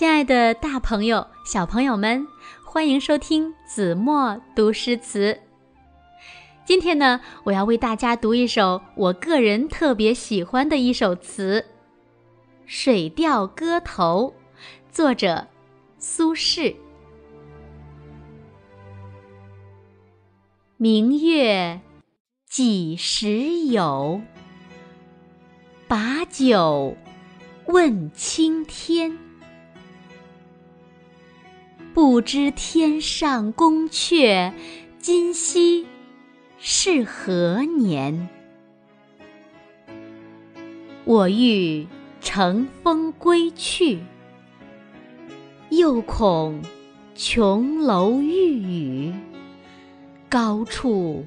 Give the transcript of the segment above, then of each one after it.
亲爱的，大朋友、小朋友们，欢迎收听子墨读诗词。今天呢，我要为大家读一首我个人特别喜欢的一首词《水调歌头》，作者苏轼。明月几时有？把酒问青天。不知天上宫阙，今夕是何年？我欲乘风归去，又恐琼楼玉宇，高处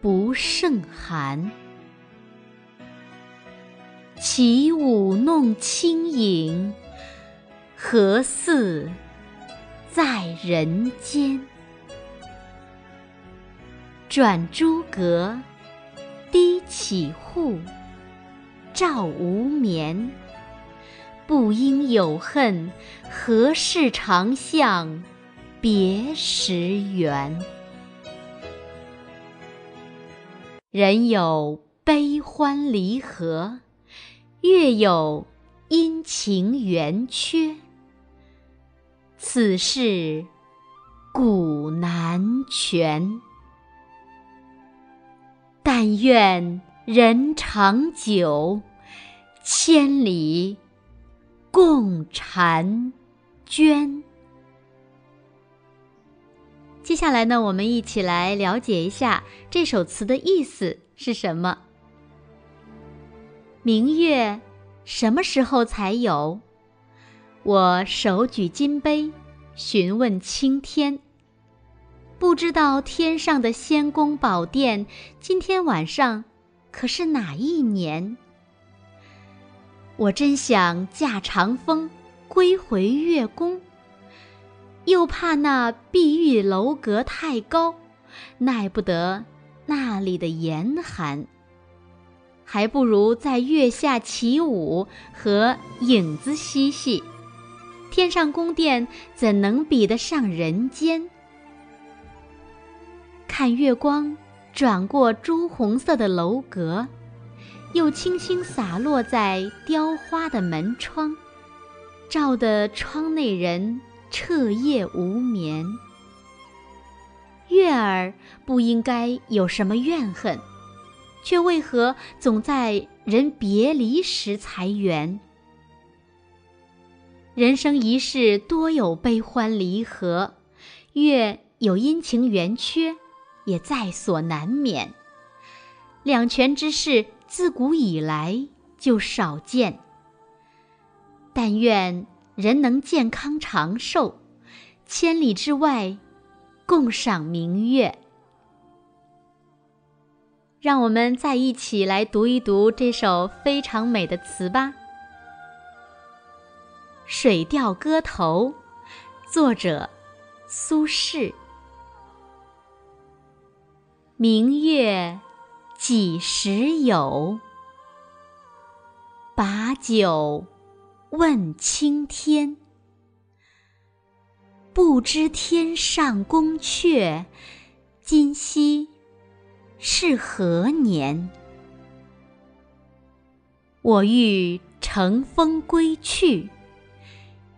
不胜寒。起舞弄清影，何似？在人间，转朱阁，低绮户，照无眠。不应有恨，何事长向别时圆？人有悲欢离合，月有阴晴圆缺。此事古难全。但愿人长久，千里共婵娟。接下来呢，我们一起来了解一下这首词的意思是什么。明月什么时候才有？我手举金杯，询问青天。不知道天上的仙宫宝殿，今天晚上可是哪一年？我真想驾长风归回月宫，又怕那碧玉楼阁太高，耐不得那里的严寒。还不如在月下起舞，和影子嬉戏。天上宫殿怎能比得上人间？看月光转过朱红色的楼阁，又轻轻洒落在雕花的门窗，照得窗内人彻夜无眠。月儿不应该有什么怨恨，却为何总在人别离时才圆？人生一世，多有悲欢离合，月有阴晴圆缺，也在所难免。两全之事，自古以来就少见。但愿人能健康长寿，千里之外共赏明月。让我们再一起来读一读这首非常美的词吧。《水调歌头》作者苏轼。明月几时有？把酒问青天。不知天上宫阙，今夕是何年？我欲乘风归去。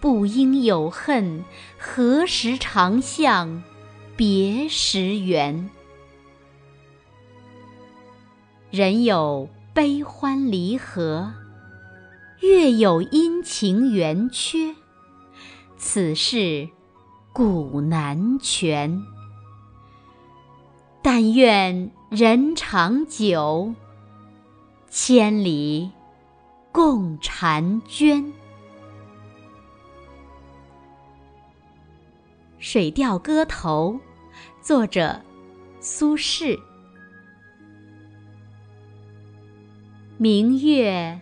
不应有恨，何时长向别时圆？人有悲欢离合，月有阴晴圆缺，此事古难全。但愿人长久，千里共婵娟。水调歌头》，作者苏轼。明月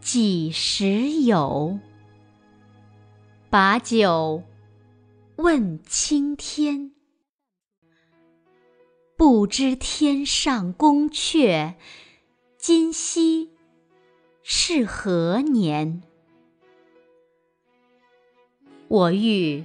几时有？把酒问青天。不知天上宫阙，今夕是何年？我欲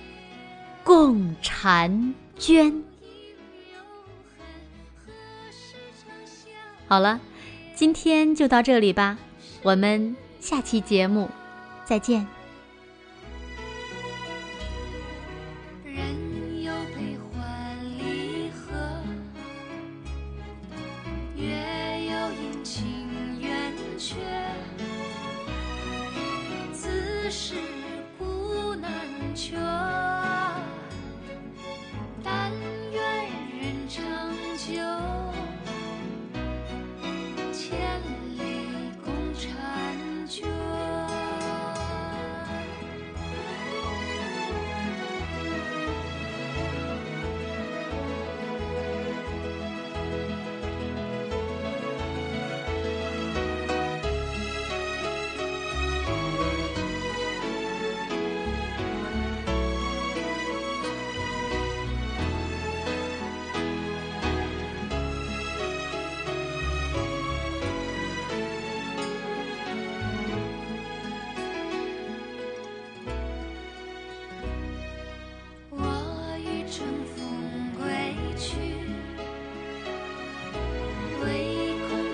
共婵娟。好了，今天就到这里吧，我们下期节目再见。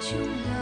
是。